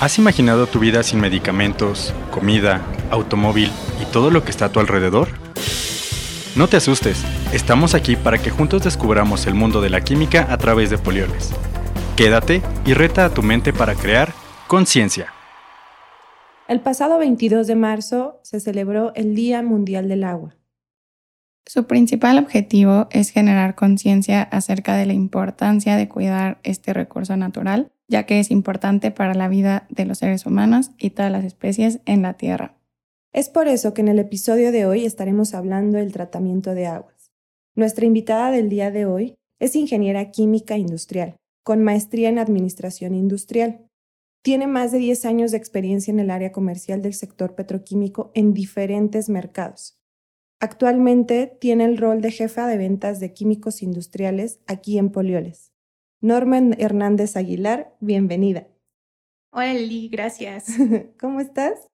¿Has imaginado tu vida sin medicamentos, comida, automóvil y todo lo que está a tu alrededor? No te asustes, estamos aquí para que juntos descubramos el mundo de la química a través de polioles. Quédate y reta a tu mente para crear conciencia. El pasado 22 de marzo se celebró el Día Mundial del Agua. Su principal objetivo es generar conciencia acerca de la importancia de cuidar este recurso natural ya que es importante para la vida de los seres humanos y todas las especies en la Tierra. Es por eso que en el episodio de hoy estaremos hablando del tratamiento de aguas. Nuestra invitada del día de hoy es ingeniera química industrial, con maestría en administración industrial. Tiene más de 10 años de experiencia en el área comercial del sector petroquímico en diferentes mercados. Actualmente tiene el rol de jefa de ventas de químicos industriales aquí en Polioles. Norman Hernández Aguilar, bienvenida. Hola Lili, gracias. ¿Cómo estás?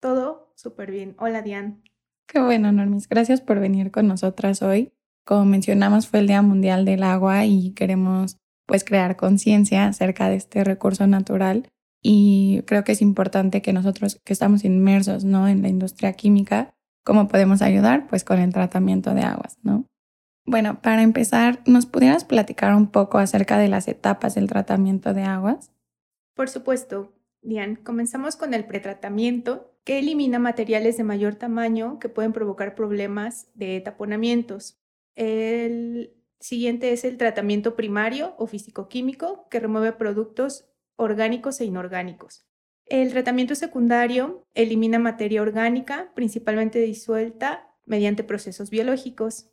Todo súper bien. Hola Diane. Qué bueno, Normis. Gracias por venir con nosotras hoy. Como mencionamos, fue el Día Mundial del Agua y queremos pues crear conciencia acerca de este recurso natural y creo que es importante que nosotros que estamos inmersos ¿no? en la industria química, ¿cómo podemos ayudar? Pues con el tratamiento de aguas, ¿no? Bueno, para empezar, ¿nos pudieras platicar un poco acerca de las etapas del tratamiento de aguas? Por supuesto, Diane. Comenzamos con el pretratamiento, que elimina materiales de mayor tamaño que pueden provocar problemas de taponamientos. El siguiente es el tratamiento primario o físico-químico, que remueve productos orgánicos e inorgánicos. El tratamiento secundario elimina materia orgánica, principalmente disuelta mediante procesos biológicos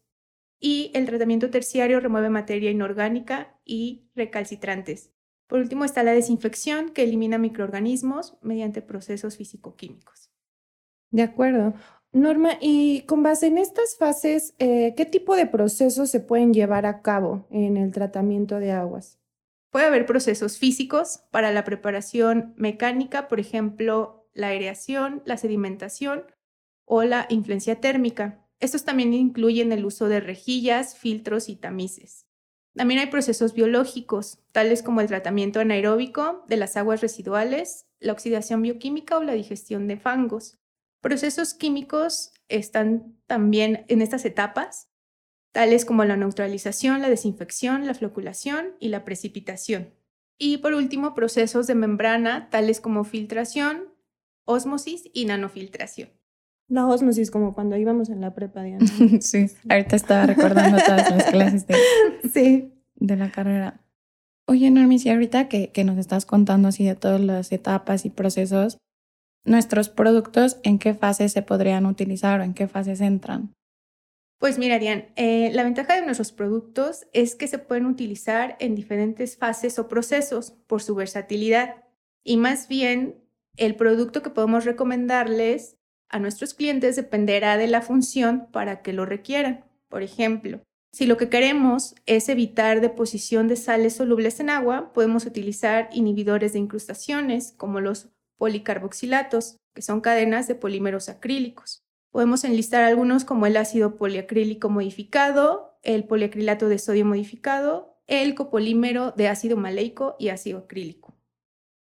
y el tratamiento terciario remueve materia inorgánica y recalcitrantes. Por último está la desinfección, que elimina microorganismos mediante procesos físico-químicos. De acuerdo. Norma, y con base en estas fases, eh, ¿qué tipo de procesos se pueden llevar a cabo en el tratamiento de aguas? Puede haber procesos físicos para la preparación mecánica, por ejemplo, la aireación, la sedimentación o la influencia térmica. Estos también incluyen el uso de rejillas, filtros y tamices. También hay procesos biológicos, tales como el tratamiento anaeróbico de las aguas residuales, la oxidación bioquímica o la digestión de fangos. Procesos químicos están también en estas etapas, tales como la neutralización, la desinfección, la floculación y la precipitación. Y por último, procesos de membrana, tales como filtración, ósmosis y nanofiltración. La osmosis, como cuando íbamos en la prepa, Diana. sí, ahorita estaba recordando todas las clases de, sí. de la carrera. Oye, Normis, y ahorita que, que nos estás contando así de todas las etapas y procesos, ¿nuestros productos en qué fases se podrían utilizar o en qué fases entran? Pues mira, Diane, eh, la ventaja de nuestros productos es que se pueden utilizar en diferentes fases o procesos por su versatilidad. Y más bien, el producto que podemos recomendarles a nuestros clientes dependerá de la función para que lo requieran. Por ejemplo, si lo que queremos es evitar deposición de sales solubles en agua, podemos utilizar inhibidores de incrustaciones como los policarboxilatos, que son cadenas de polímeros acrílicos. Podemos enlistar algunos como el ácido poliacrílico modificado, el poliacrilato de sodio modificado, el copolímero de ácido maleico y ácido acrílico.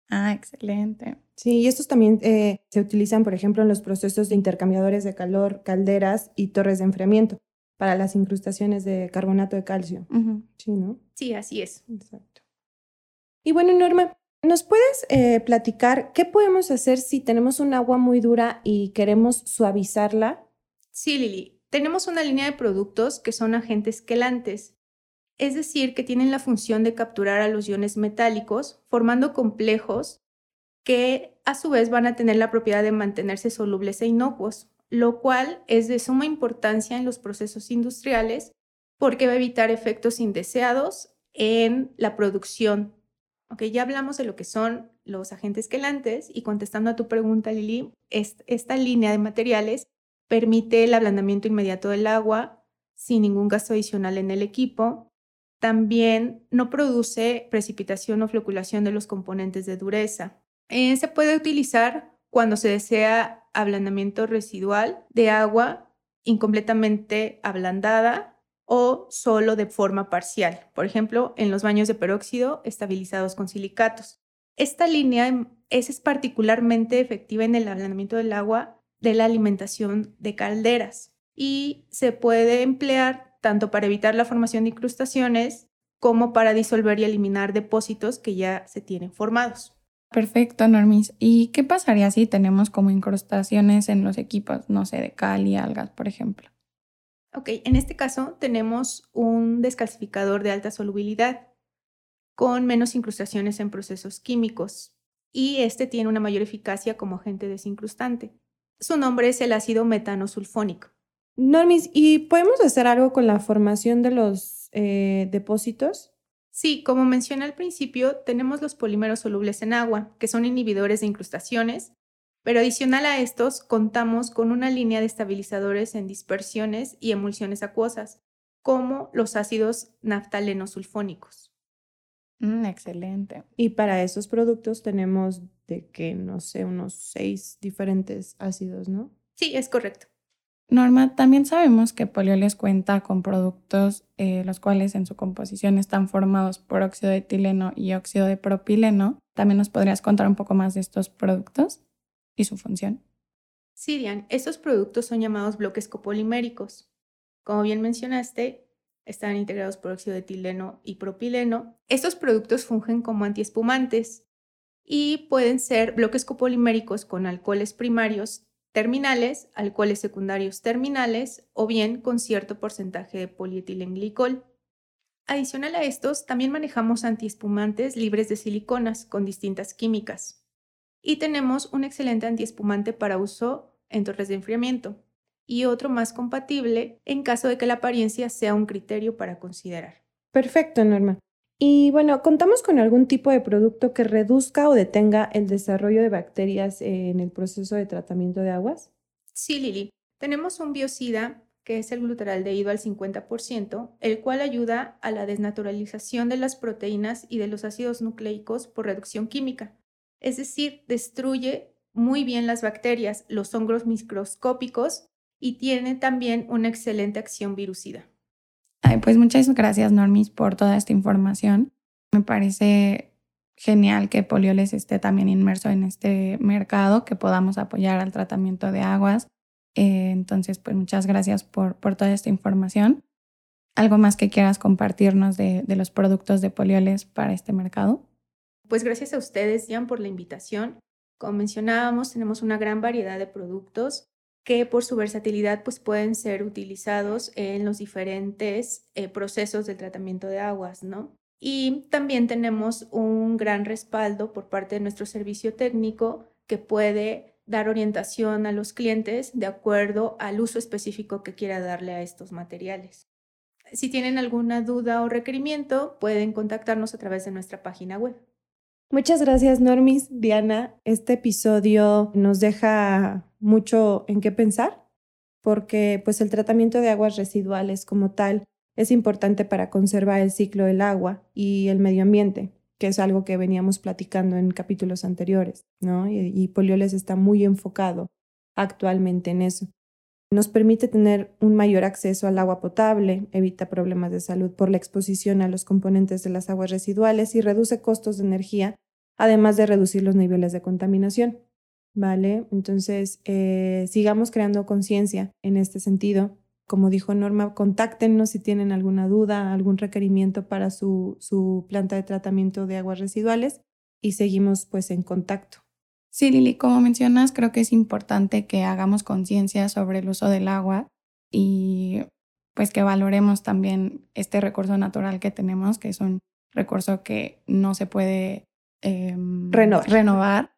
Ah, excelente. Sí, y estos también eh, se utilizan, por ejemplo, en los procesos de intercambiadores de calor, calderas y torres de enfriamiento para las incrustaciones de carbonato de calcio. Sí, ¿no? Sí, así es. Exacto. Y bueno, Norma, ¿nos puedes eh, platicar qué podemos hacer si tenemos un agua muy dura y queremos suavizarla? Sí, Lili. Tenemos una línea de productos que son agentes quelantes es decir, que tienen la función de capturar a los iones metálicos, formando complejos que a su vez van a tener la propiedad de mantenerse solubles e inocuos, lo cual es de suma importancia en los procesos industriales porque va a evitar efectos indeseados en la producción. Ok, ya hablamos de lo que son los agentes quelantes y contestando a tu pregunta, Lili, esta línea de materiales permite el ablandamiento inmediato del agua sin ningún gasto adicional en el equipo, también no produce precipitación o floculación de los componentes de dureza. Eh, se puede utilizar cuando se desea ablandamiento residual de agua incompletamente ablandada o solo de forma parcial, por ejemplo, en los baños de peróxido estabilizados con silicatos. Esta línea es particularmente efectiva en el ablandamiento del agua de la alimentación de calderas y se puede emplear tanto para evitar la formación de incrustaciones como para disolver y eliminar depósitos que ya se tienen formados. Perfecto, Normis. ¿Y qué pasaría si tenemos como incrustaciones en los equipos, no sé, de cal y algas, por ejemplo? Ok, en este caso tenemos un descalcificador de alta solubilidad con menos incrustaciones en procesos químicos y este tiene una mayor eficacia como agente desincrustante. Su nombre es el ácido metanosulfónico. Normis, ¿y podemos hacer algo con la formación de los eh, depósitos? Sí, como mencioné al principio, tenemos los polímeros solubles en agua, que son inhibidores de incrustaciones, pero adicional a estos, contamos con una línea de estabilizadores en dispersiones y emulsiones acuosas, como los ácidos naftalenosulfónicos. Mm, excelente. Y para esos productos tenemos de que, no sé, unos seis diferentes ácidos, ¿no? Sí, es correcto. Norma, también sabemos que Polioles cuenta con productos eh, los cuales en su composición están formados por óxido de etileno y óxido de propileno. ¿También nos podrías contar un poco más de estos productos y su función? Sí, Diane, estos productos son llamados bloques copoliméricos. Como bien mencionaste, están integrados por óxido de etileno y propileno. Estos productos fungen como antiespumantes y pueden ser bloques copoliméricos con alcoholes primarios terminales, alcoholes secundarios terminales o bien con cierto porcentaje de polietilenglicol. Adicional a estos, también manejamos antiespumantes libres de siliconas con distintas químicas. Y tenemos un excelente antiespumante para uso en torres de enfriamiento y otro más compatible en caso de que la apariencia sea un criterio para considerar. Perfecto, Norma. Y bueno, ¿contamos con algún tipo de producto que reduzca o detenga el desarrollo de bacterias en el proceso de tratamiento de aguas? Sí, Lili. Tenemos un biocida que es el glutaraldehído al 50%, el cual ayuda a la desnaturalización de las proteínas y de los ácidos nucleicos por reducción química. Es decir, destruye muy bien las bacterias, los hongos microscópicos y tiene también una excelente acción virucida pues muchas gracias, Normis, por toda esta información. Me parece genial que Polioles esté también inmerso en este mercado, que podamos apoyar al tratamiento de aguas. Eh, entonces, pues muchas gracias por, por toda esta información. ¿Algo más que quieras compartirnos de, de los productos de Polioles para este mercado? Pues gracias a ustedes, Jan, por la invitación. Como mencionábamos, tenemos una gran variedad de productos que por su versatilidad pues pueden ser utilizados en los diferentes eh, procesos de tratamiento de aguas, ¿no? Y también tenemos un gran respaldo por parte de nuestro servicio técnico que puede dar orientación a los clientes de acuerdo al uso específico que quiera darle a estos materiales. Si tienen alguna duda o requerimiento, pueden contactarnos a través de nuestra página web. Muchas gracias, Normis. Diana, este episodio nos deja mucho en qué pensar, porque pues el tratamiento de aguas residuales como tal es importante para conservar el ciclo del agua y el medio ambiente, que es algo que veníamos platicando en capítulos anteriores, ¿no? Y, y Polioles está muy enfocado actualmente en eso. Nos permite tener un mayor acceso al agua potable, evita problemas de salud por la exposición a los componentes de las aguas residuales y reduce costos de energía, además de reducir los niveles de contaminación. ¿Vale? Entonces, eh, sigamos creando conciencia en este sentido. Como dijo Norma, contáctenos si tienen alguna duda, algún requerimiento para su, su planta de tratamiento de aguas residuales y seguimos pues en contacto. Sí, Lili, como mencionas, creo que es importante que hagamos conciencia sobre el uso del agua y pues que valoremos también este recurso natural que tenemos, que es un recurso que no se puede em, renovar. renovar.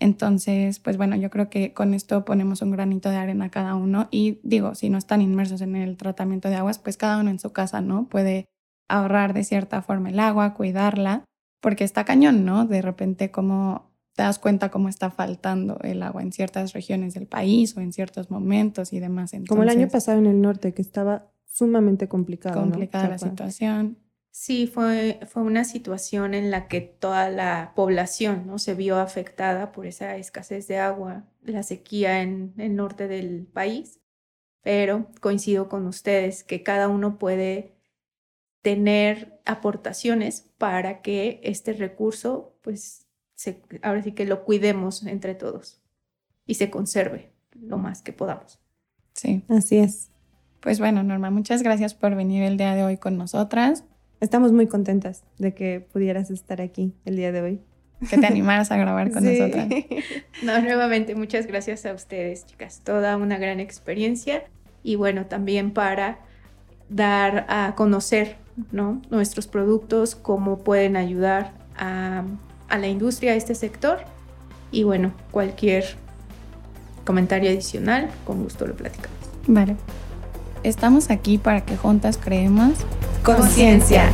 Entonces, pues bueno, yo creo que con esto ponemos un granito de arena cada uno y digo, si no están inmersos en el tratamiento de aguas, pues cada uno en su casa, ¿no? Puede ahorrar de cierta forma el agua, cuidarla, porque está cañón, ¿no? De repente como te das cuenta cómo está faltando el agua en ciertas regiones del país o en ciertos momentos y demás. Como el año pasado en el norte, que estaba sumamente complicado. Complicada la situación. Sí, fue, fue una situación en la que toda la población ¿no? se vio afectada por esa escasez de agua, la sequía en el norte del país. Pero coincido con ustedes que cada uno puede tener aportaciones para que este recurso pues ahora sí que lo cuidemos entre todos y se conserve lo más que podamos. Sí. Así es. Pues bueno, Norma, muchas gracias por venir el día de hoy con nosotras. Estamos muy contentas de que pudieras estar aquí el día de hoy. Que te animaras a grabar con nosotras. No, nuevamente, muchas gracias a ustedes, chicas. Toda una gran experiencia y bueno, también para dar a conocer ¿no? nuestros productos, cómo pueden ayudar a, a la industria, a este sector. Y bueno, cualquier comentario adicional, con gusto lo platicamos. Vale. Estamos aquí para que juntas creemos conciencia.